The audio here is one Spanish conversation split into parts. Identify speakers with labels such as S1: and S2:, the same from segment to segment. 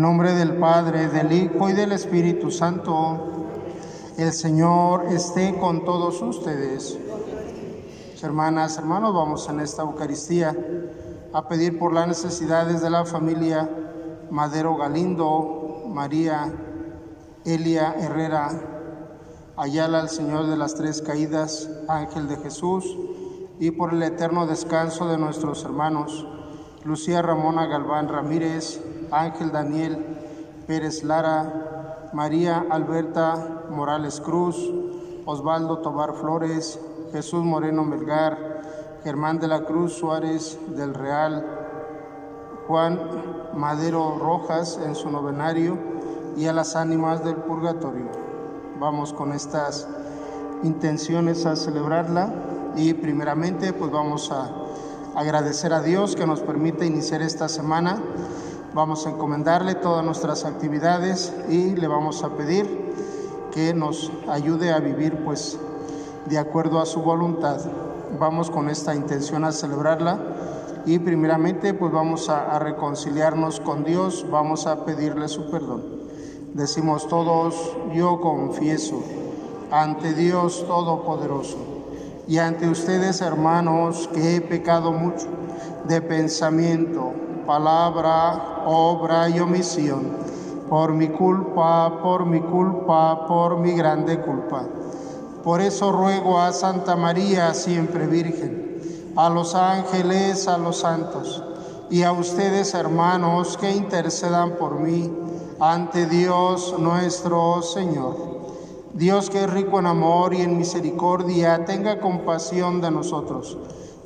S1: Nombre del Padre, del Hijo y del Espíritu Santo, el Señor esté con todos ustedes. Hermanas, hermanos, vamos en esta Eucaristía a pedir por las necesidades de la familia Madero Galindo, María Elia Herrera, Ayala, el Señor de las Tres Caídas, Ángel de Jesús, y por el eterno descanso de nuestros hermanos, Lucía Ramona Galván Ramírez, Ángel Daniel Pérez Lara, María Alberta Morales Cruz, Osvaldo Tobar Flores, Jesús Moreno Melgar, Germán de la Cruz Suárez del Real, Juan Madero Rojas en su novenario y a las ánimas del purgatorio. Vamos con estas intenciones a celebrarla y primeramente pues vamos a agradecer a Dios que nos permite iniciar esta semana. Vamos a encomendarle todas nuestras actividades y le vamos a pedir que nos ayude a vivir pues de acuerdo a su voluntad. Vamos con esta intención a celebrarla y primeramente pues vamos a, a reconciliarnos con Dios, vamos a pedirle su perdón. Decimos todos, yo confieso ante Dios Todopoderoso y ante ustedes, hermanos, que he pecado mucho de pensamiento, palabra, obra y omisión, por mi culpa, por mi culpa, por mi grande culpa. Por eso ruego a Santa María, siempre Virgen, a los ángeles, a los santos, y a ustedes, hermanos, que intercedan por mí ante Dios nuestro Señor. Dios que es rico en amor y en misericordia, tenga compasión de nosotros,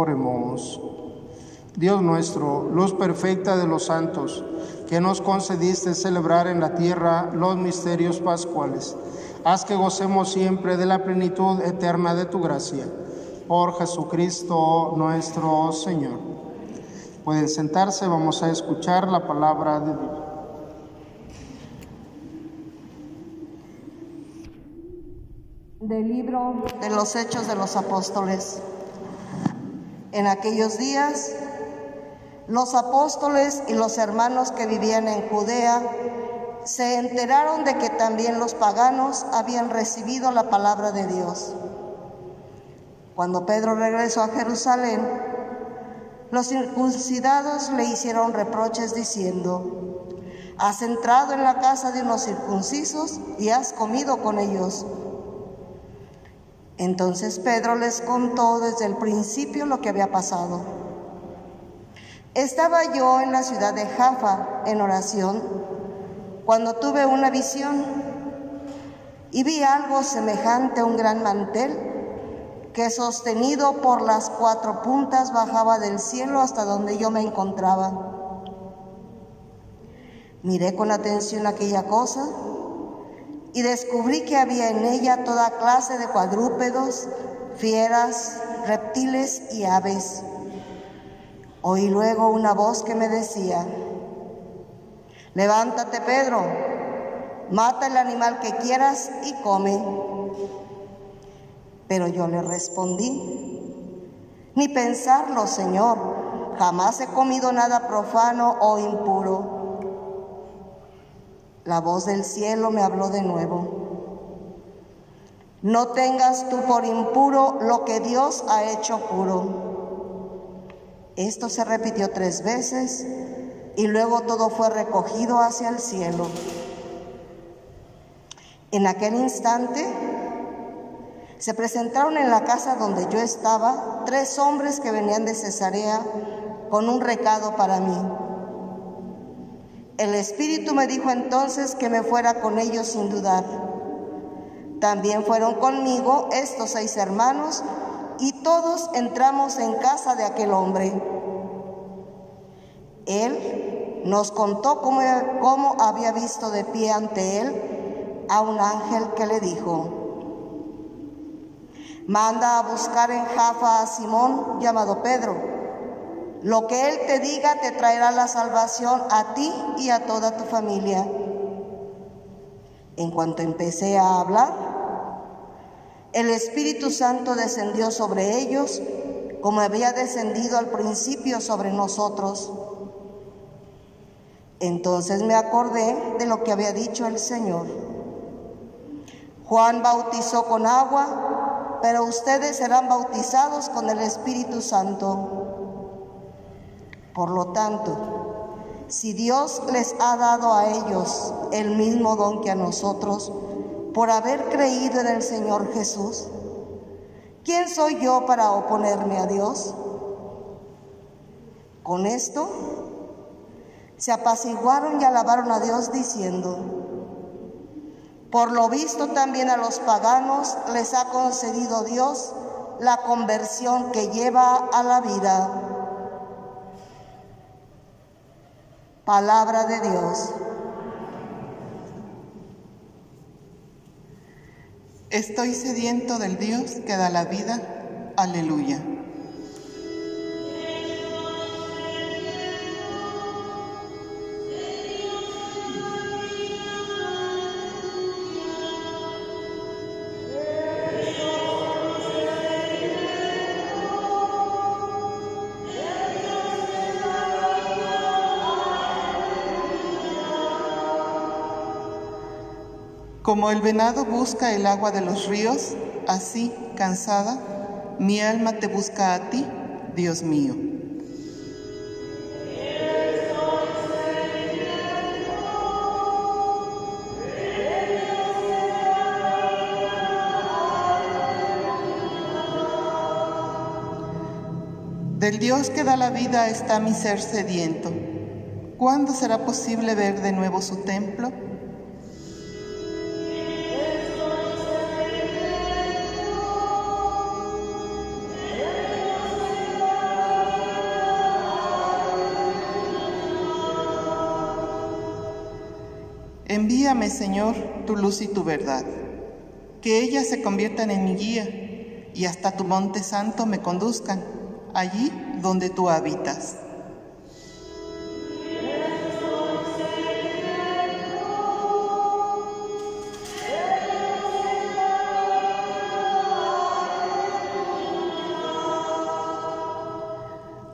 S1: Oremos. Dios nuestro, luz perfecta de los santos, que nos concediste celebrar en la tierra los misterios pascuales, haz que gocemos siempre de la plenitud eterna de tu gracia. Por Jesucristo nuestro Señor. Pueden sentarse, vamos a escuchar la palabra de Dios.
S2: Del libro de los Hechos de los Apóstoles. En aquellos días, los apóstoles y los hermanos que vivían en Judea se enteraron de que también los paganos habían recibido la palabra de Dios. Cuando Pedro regresó a Jerusalén, los circuncidados le hicieron reproches diciendo, has entrado en la casa de unos circuncisos y has comido con ellos. Entonces Pedro les contó desde el principio lo que había pasado. Estaba yo en la ciudad de Jaffa en oración cuando tuve una visión y vi algo semejante a un gran mantel que sostenido por las cuatro puntas bajaba del cielo hasta donde yo me encontraba. Miré con atención aquella cosa y descubrí que había en ella toda clase de cuadrúpedos, fieras, reptiles y aves. Oí luego una voz que me decía, levántate Pedro, mata el animal que quieras y come. Pero yo le respondí, ni pensarlo, Señor, jamás he comido nada profano o impuro. La voz del cielo me habló de nuevo. No tengas tú por impuro lo que Dios ha hecho puro. Esto se repitió tres veces y luego todo fue recogido hacia el cielo. En aquel instante se presentaron en la casa donde yo estaba tres hombres que venían de Cesarea con un recado para mí. El Espíritu me dijo entonces que me fuera con ellos sin dudar. También fueron conmigo estos seis hermanos y todos entramos en casa de aquel hombre. Él nos contó cómo, había visto de pie ante él a un ángel que le dijo, manda a buscar en Jafa a Simón llamado Pedro lo que Él te diga te traerá la salvación a ti y a toda tu familia. En cuanto empecé a hablar, el Espíritu Santo descendió sobre ellos como había descendido al principio sobre nosotros. Entonces me acordé de lo que había dicho el Señor. Juan bautizó con agua, pero ustedes serán bautizados con el Espíritu Santo. Por lo tanto, si Dios les ha dado a ellos el mismo don que a nosotros por haber creído en el Señor Jesús, ¿quién soy yo para oponerme a Dios? Con esto se apaciguaron y alabaron a Dios diciendo, por lo visto también a los paganos les ha concedido Dios la conversión que lleva a la vida. Palabra de Dios.
S3: Estoy sediento del Dios que da la vida. Aleluya. Como el venado busca el agua de los ríos, así, cansada, mi alma te busca a ti, Dios mío. Del Dios que da la vida está mi ser sediento. ¿Cuándo será posible ver de nuevo su templo? Señor, tu luz y tu verdad, que ellas se conviertan en mi guía y hasta tu monte santo me conduzcan, allí donde tú habitas.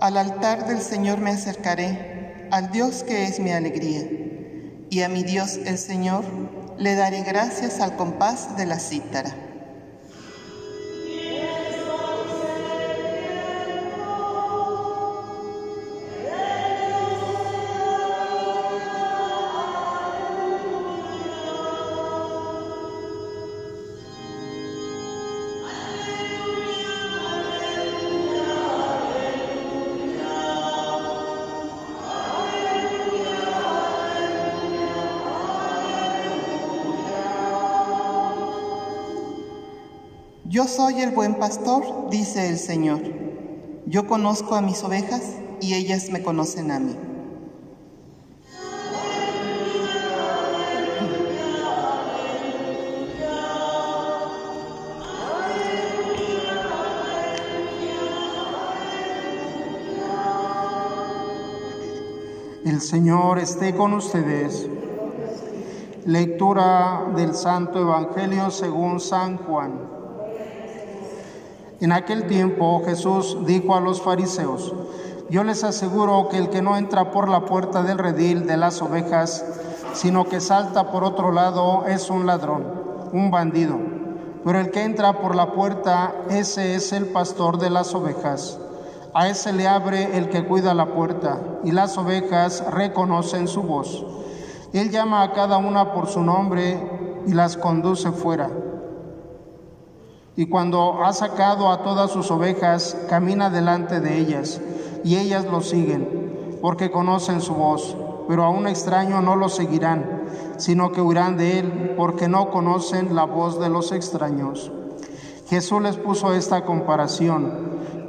S3: Al altar del Señor me acercaré, al Dios que es mi alegría y a mi Dios el Señor le daré gracias al compás de la cítara. Yo soy el buen pastor, dice el Señor. Yo conozco a mis ovejas y ellas me conocen a mí.
S1: El Señor esté con ustedes. Lectura del Santo Evangelio según San Juan. En aquel tiempo Jesús dijo a los fariseos, yo les aseguro que el que no entra por la puerta del redil de las ovejas, sino que salta por otro lado, es un ladrón, un bandido. pero el que entra por la puerta, ese es el pastor de las ovejas. A ese le abre el que cuida la puerta, y las ovejas reconocen su voz. Él llama a cada una por su nombre y las conduce fuera. Y cuando ha sacado a todas sus ovejas, camina delante de ellas, y ellas lo siguen, porque conocen su voz. Pero a un extraño no lo seguirán, sino que huirán de él, porque no conocen la voz de los extraños. Jesús les puso esta comparación,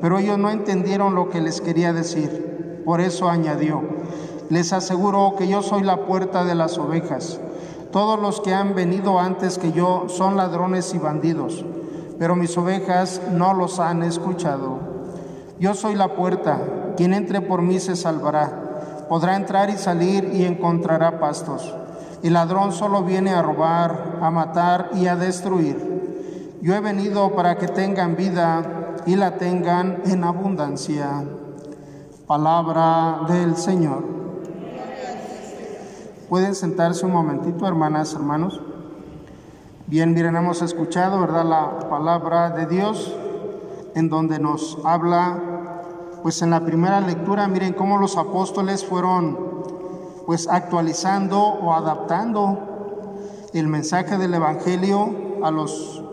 S1: pero ellos no entendieron lo que les quería decir. Por eso añadió, les aseguro que yo soy la puerta de las ovejas. Todos los que han venido antes que yo son ladrones y bandidos, pero mis ovejas no los han escuchado. Yo soy la puerta, quien entre por mí se salvará. Podrá entrar y salir y encontrará pastos. El ladrón solo viene a robar, a matar y a destruir. Yo he venido para que tengan vida y la tengan en abundancia. Palabra del Señor. Pueden sentarse un momentito, hermanas, hermanos. Bien, miren, hemos escuchado, ¿verdad?, la palabra de Dios en donde nos habla, pues en la primera lectura, miren cómo los apóstoles fueron pues actualizando o adaptando el mensaje del Evangelio a los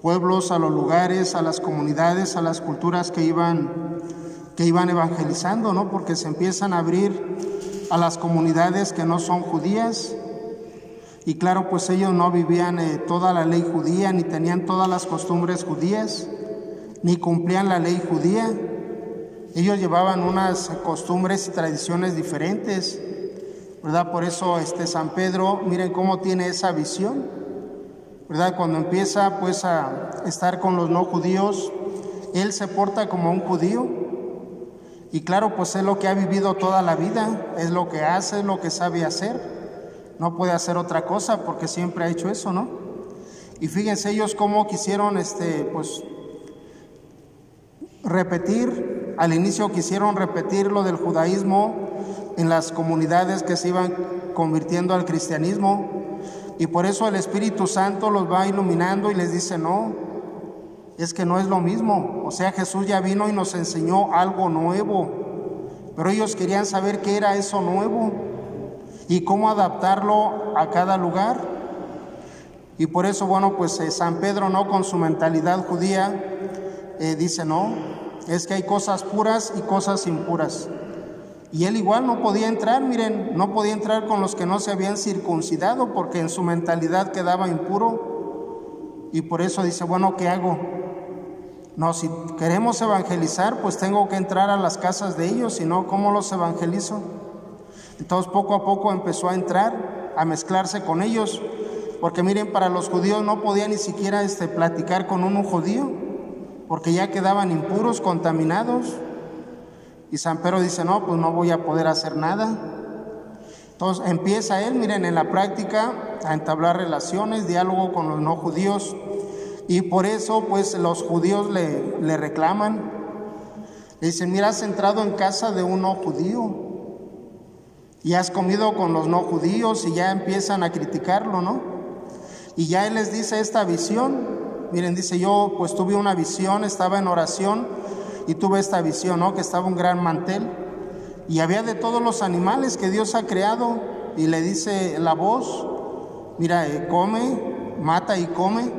S1: pueblos, a los lugares, a las comunidades, a las culturas que iban, que iban evangelizando, ¿no? Porque se empiezan a abrir a las comunidades que no son judías. Y claro, pues ellos no vivían eh, toda la ley judía, ni tenían todas las costumbres judías, ni cumplían la ley judía. Ellos llevaban unas costumbres y tradiciones diferentes. ¿verdad? Por eso este San Pedro, miren cómo tiene esa visión, ¿verdad? Cuando empieza pues a estar con los no judíos, él se porta como un judío. Y claro, pues es lo que ha vivido toda la vida, es lo que hace, es lo que sabe hacer. No puede hacer otra cosa porque siempre ha hecho eso, ¿no? Y fíjense ellos cómo quisieron este pues repetir, al inicio quisieron repetir lo del judaísmo en las comunidades que se iban convirtiendo al cristianismo. Y por eso el Espíritu Santo los va iluminando y les dice, no, es que no es lo mismo. O sea, Jesús ya vino y nos enseñó algo nuevo. Pero ellos querían saber qué era eso nuevo y cómo adaptarlo a cada lugar. Y por eso, bueno, pues eh, San Pedro, ¿no? Con su mentalidad judía, eh, dice, no, es que hay cosas puras y cosas impuras. Y él igual no podía entrar, miren, no podía entrar con los que no se habían circuncidado porque en su mentalidad quedaba impuro. Y por eso dice, bueno, ¿qué hago? No, si queremos evangelizar, pues tengo que entrar a las casas de ellos, si no, ¿cómo los evangelizo? Entonces poco a poco empezó a entrar, a mezclarse con ellos, porque miren, para los judíos no podía ni siquiera este, platicar con un judío, porque ya quedaban impuros, contaminados. Y San Pedro dice, no, pues no voy a poder hacer nada. Entonces empieza él, miren, en la práctica a entablar relaciones, diálogo con los no judíos. Y por eso, pues los judíos le, le reclaman. Le dicen, mira, has entrado en casa de un no judío y has comido con los no judíos y ya empiezan a criticarlo, ¿no? Y ya él les dice esta visión. Miren, dice, yo pues tuve una visión, estaba en oración y tuve esta visión, ¿no? Que estaba un gran mantel y había de todos los animales que Dios ha creado y le dice la voz, mira, eh, come, mata y come.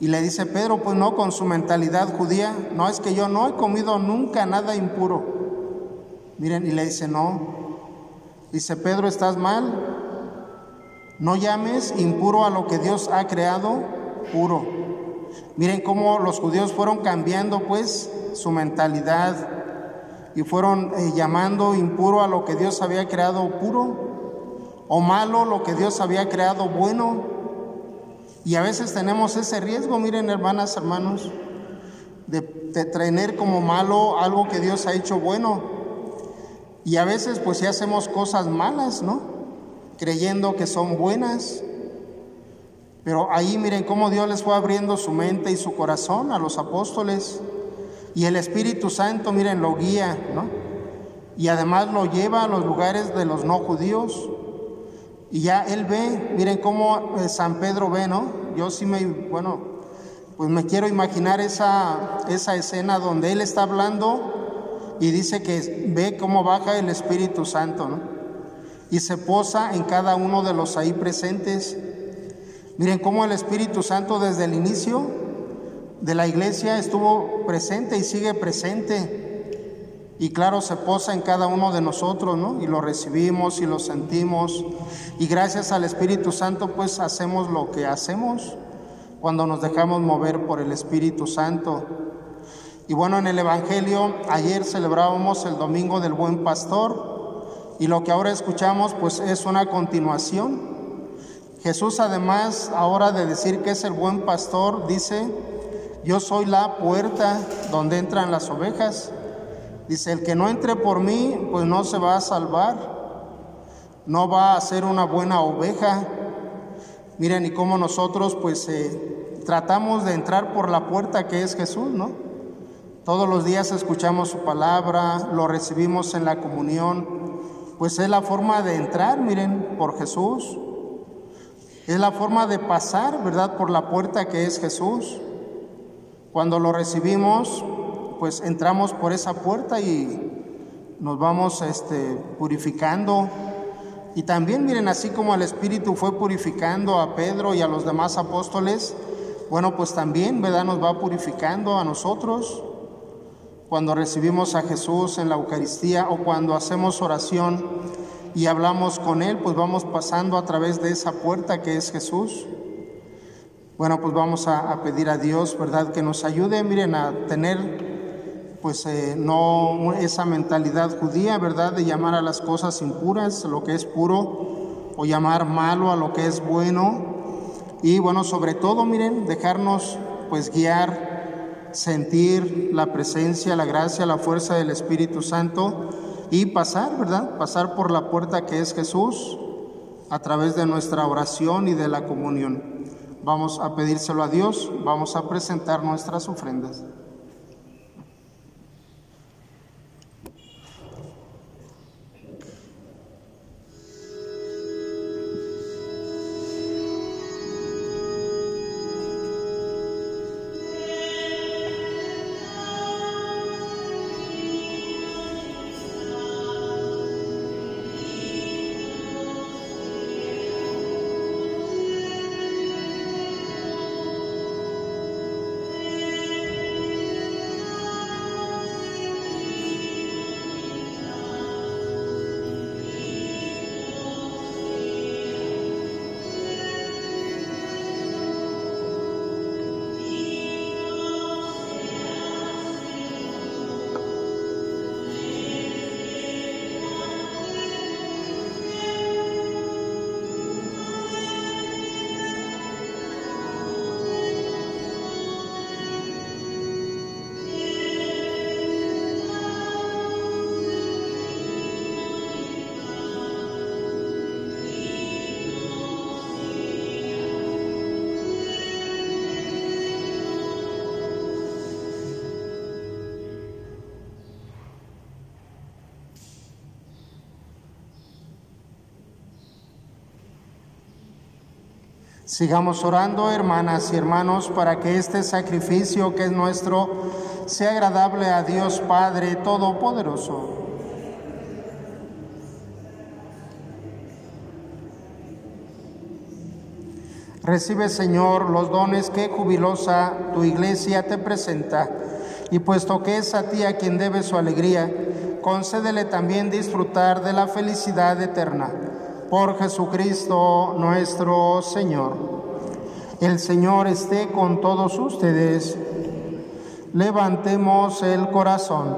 S1: Y le dice Pedro, pues no, con su mentalidad judía, no es que yo no he comido nunca nada impuro. Miren, y le dice, no. Dice, Pedro, estás mal. No llames impuro a lo que Dios ha creado puro. Miren cómo los judíos fueron cambiando pues su mentalidad y fueron eh, llamando impuro a lo que Dios había creado puro o malo lo que Dios había creado bueno. Y a veces tenemos ese riesgo, miren hermanas, hermanos, de, de como malo algo que Dios ha hecho bueno. Y a veces pues si hacemos cosas malas, ¿no? Creyendo que son buenas. Pero ahí miren cómo Dios les fue abriendo su mente y su corazón a los apóstoles. Y el Espíritu Santo, miren, lo guía, ¿no? Y además lo lleva a los lugares de los no judíos. Y ya él ve, miren cómo eh, San Pedro ve, ¿no? Yo sí me, bueno, pues me quiero imaginar esa, esa escena donde Él está hablando y dice que ve cómo baja el Espíritu Santo. Y se posa en cada uno de los ahí presentes. Miren cómo el Espíritu Santo desde el inicio de la iglesia estuvo presente y sigue presente. Y claro, se posa en cada uno de nosotros, ¿no? Y lo recibimos y lo sentimos. Y gracias al Espíritu Santo, pues hacemos lo que hacemos cuando nos dejamos mover por el Espíritu Santo. Y bueno, en el Evangelio, ayer celebrábamos el Domingo del Buen Pastor y lo que ahora escuchamos pues es una continuación. Jesús además, ahora de decir que es el buen pastor, dice, yo soy la puerta donde entran las ovejas. Dice, el que no entre por mí, pues no se va a salvar, no va a ser una buena oveja. Miren, y cómo nosotros pues eh, tratamos de entrar por la puerta que es Jesús, ¿no? Todos los días escuchamos su palabra, lo recibimos en la comunión, pues es la forma de entrar, miren, por Jesús. Es la forma de pasar, ¿verdad? Por la puerta que es Jesús. Cuando lo recibimos, pues entramos por esa puerta y nos vamos este, purificando. Y también miren, así como el Espíritu fue purificando a Pedro y a los demás apóstoles, bueno, pues también, ¿verdad? Nos va purificando a nosotros cuando recibimos a Jesús en la Eucaristía o cuando hacemos oración y hablamos con Él, pues vamos pasando a través de esa puerta que es Jesús. Bueno, pues vamos a, pedir a Dios, ¿verdad? Que nos ayude, miren, a tener, pues, eh, no esa mentalidad judía, ¿verdad? De llamar a las cosas impuras, lo que es puro, o llamar malo a lo que es bueno. Y bueno, sobre todo, miren, dejarnos, pues, guiar, sentir la presencia, la gracia, la fuerza del Espíritu Santo y pasar, ¿verdad? Pasar por la puerta que es Jesús a través de nuestra oración y de la comunión. Vamos a pedírselo a Dios, vamos a presentar nuestras ofrendas. Sigamos orando, hermanas y hermanos, para que este sacrificio que es nuestro sea agradable a Dios Padre Todopoderoso. Recibe, Señor, los dones que jubilosa tu iglesia te presenta, y puesto que es a ti a quien debe su alegría, concédele también disfrutar de la felicidad eterna por Jesucristo nuestro Señor. El Señor esté con todos ustedes. Levantemos el corazón.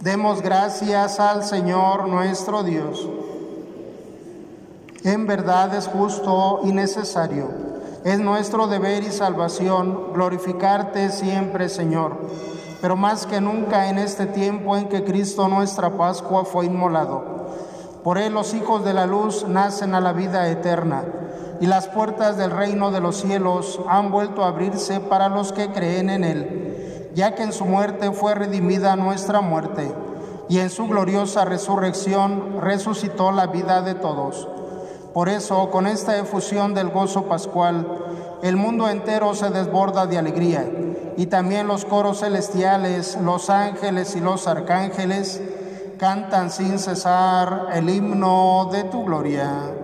S1: Demos gracias al Señor nuestro Dios. En verdad es justo y necesario. Es nuestro deber y salvación glorificarte siempre, Señor, pero más que nunca en este tiempo en que Cristo nuestra Pascua fue inmolado por él los hijos de la luz nacen a la vida eterna, y las puertas del reino de los cielos han vuelto a abrirse para los que creen en él, ya que en su muerte fue redimida nuestra muerte, y en su gloriosa resurrección resucitó la vida de todos. Por eso, con esta efusión del gozo pascual, el mundo entero se desborda de alegría, y también los coros celestiales, los ángeles y los arcángeles cantan sin cesar el himno de tu gloria.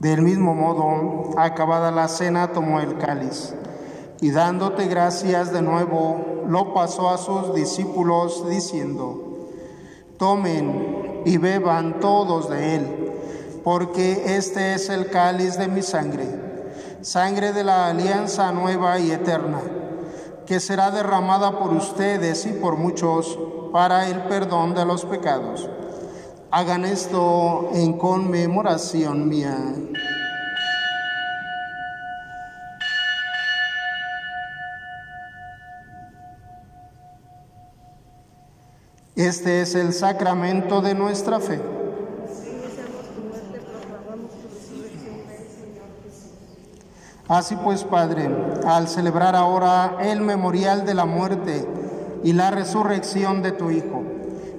S1: Del mismo modo, acabada la cena, tomó el cáliz y dándote gracias de nuevo, lo pasó a sus discípulos diciendo, tomen y beban todos de él, porque este es el cáliz de mi sangre, sangre de la alianza nueva y eterna, que será derramada por ustedes y por muchos para el perdón de los pecados. Hagan esto en conmemoración mía. Este es el sacramento de nuestra fe. Así pues, Padre, al celebrar ahora el memorial de la muerte y la resurrección de tu Hijo,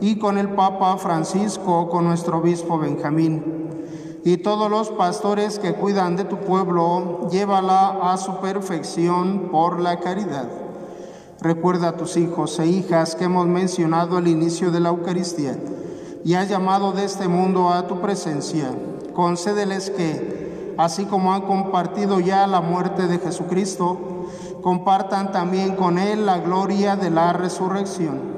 S1: y con el Papa Francisco, con nuestro obispo Benjamín, y todos los pastores que cuidan de tu pueblo, llévala a su perfección por la caridad. Recuerda a tus hijos e hijas que hemos mencionado al inicio de la Eucaristía y has llamado de este mundo a tu presencia. Concédeles que, así como han compartido ya la muerte de Jesucristo, compartan también con Él la gloria de la resurrección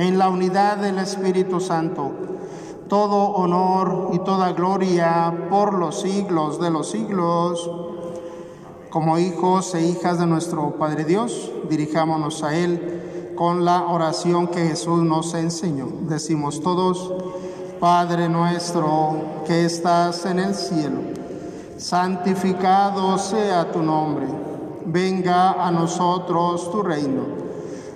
S1: en la unidad del Espíritu Santo, todo honor y toda gloria por los siglos de los siglos. Como hijos e hijas de nuestro Padre Dios, dirijámonos a Él con la oración que Jesús nos enseñó. Decimos todos, Padre nuestro que estás en el cielo, santificado sea tu nombre, venga a nosotros tu reino,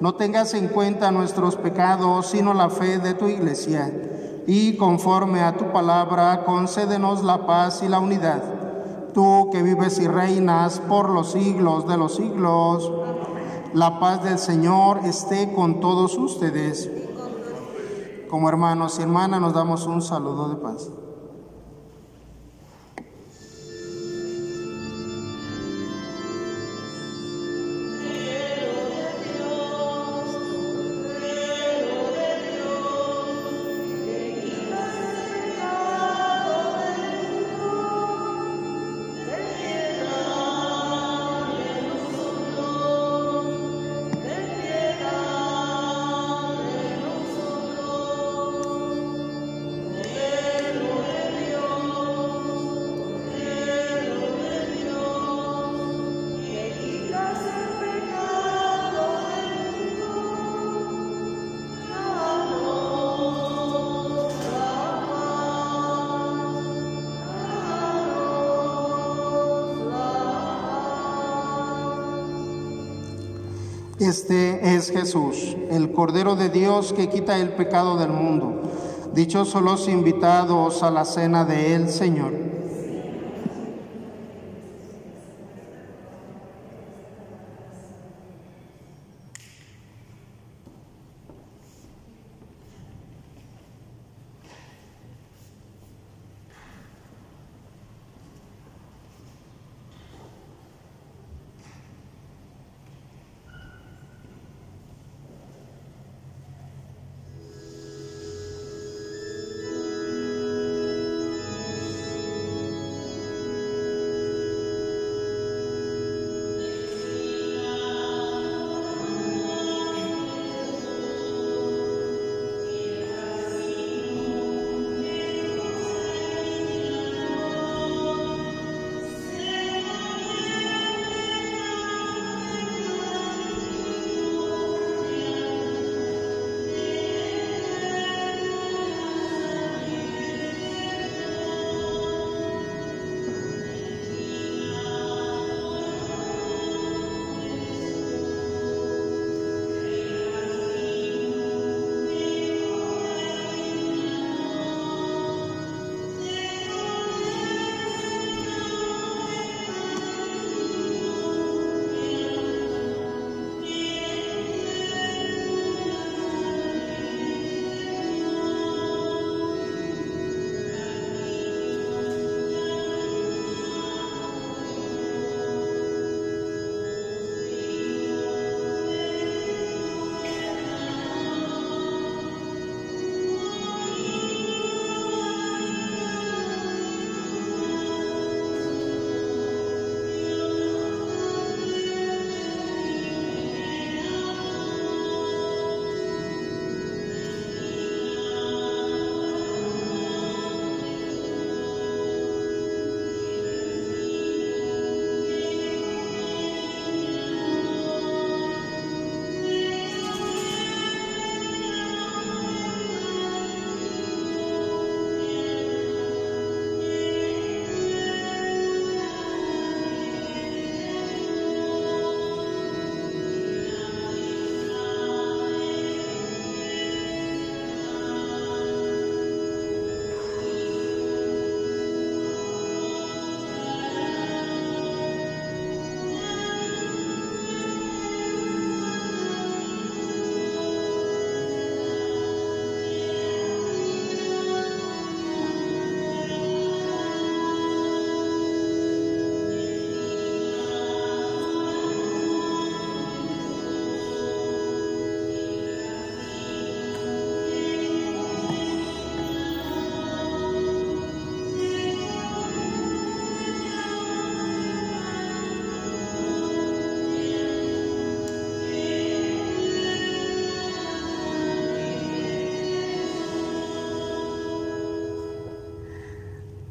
S1: No tengas en cuenta nuestros pecados, sino la fe de tu iglesia. Y conforme a tu palabra, concédenos la paz y la unidad tú que vives y reinas por los siglos de los siglos. La paz del Señor esté con todos ustedes. Como hermanos y hermanas nos damos un saludo de paz. Este es Jesús, el Cordero de Dios que quita el pecado del mundo. Dichosos los invitados a la cena de él, Señor.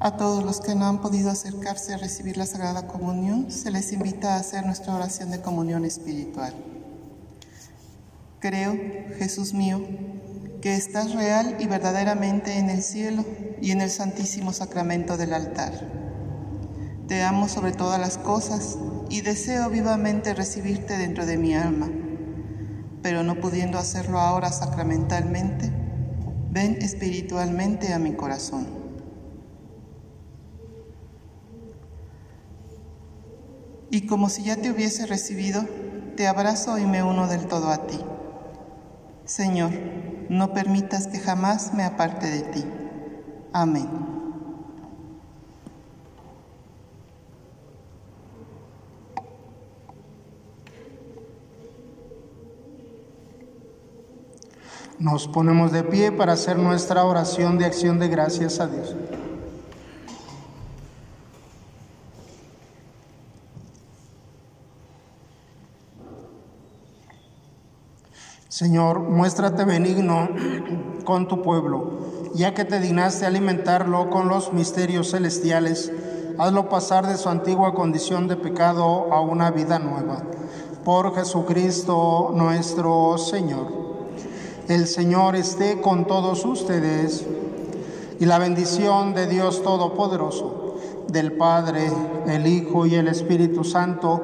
S3: A todos los que no han podido acercarse a recibir la Sagrada Comunión, se les invita a hacer nuestra oración de comunión espiritual. Creo, Jesús mío, que estás real y verdaderamente en el cielo y en el santísimo sacramento del altar. Te amo sobre todas las cosas y deseo vivamente recibirte dentro de mi alma, pero no pudiendo hacerlo ahora sacramentalmente, ven espiritualmente a mi corazón. Y como si ya te hubiese recibido, te abrazo y me uno del todo a ti. Señor, no permitas que jamás me aparte de ti. Amén.
S1: Nos ponemos de pie para hacer nuestra oración de acción de gracias a Dios. Señor, muéstrate benigno con tu pueblo, ya que te dignaste alimentarlo con los misterios celestiales, hazlo pasar de su antigua condición de pecado a una vida nueva. Por Jesucristo nuestro Señor. El Señor esté con todos ustedes y la bendición de Dios Todopoderoso, del Padre, el Hijo y el Espíritu Santo,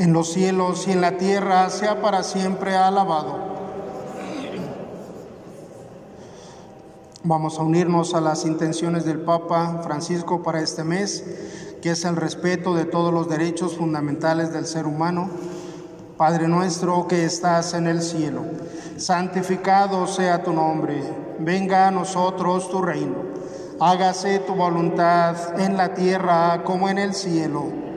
S1: En los cielos y en la tierra, sea para siempre alabado. Vamos a unirnos a las intenciones del Papa Francisco para este mes, que es el respeto de todos los derechos fundamentales del ser humano. Padre nuestro que estás en el cielo, santificado sea tu nombre, venga a nosotros tu reino, hágase tu voluntad en la tierra como en el cielo.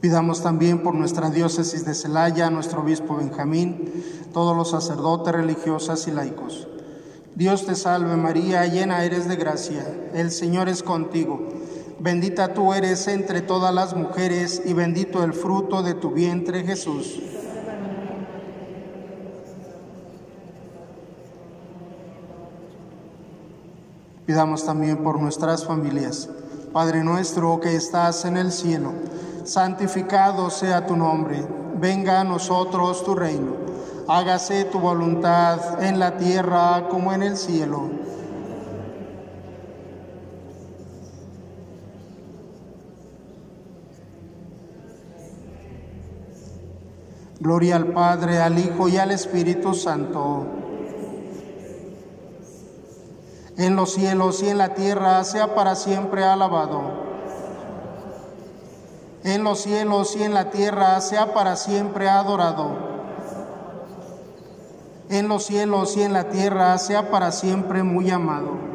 S1: Pidamos también por nuestra diócesis de Celaya, nuestro obispo Benjamín, todos los sacerdotes, religiosas y laicos. Dios te salve María, llena eres de gracia, el Señor es contigo. Bendita tú eres entre todas las mujeres y bendito el fruto de tu vientre Jesús. Pidamos también por nuestras familias. Padre nuestro que estás en el cielo santificado sea tu nombre, venga a nosotros tu reino, hágase tu voluntad en la tierra como en el cielo. Gloria al Padre, al Hijo y al Espíritu Santo. En los cielos y en la tierra sea para siempre alabado en los cielos y en la tierra, sea para siempre adorado. En los cielos y en la tierra, sea para siempre muy amado.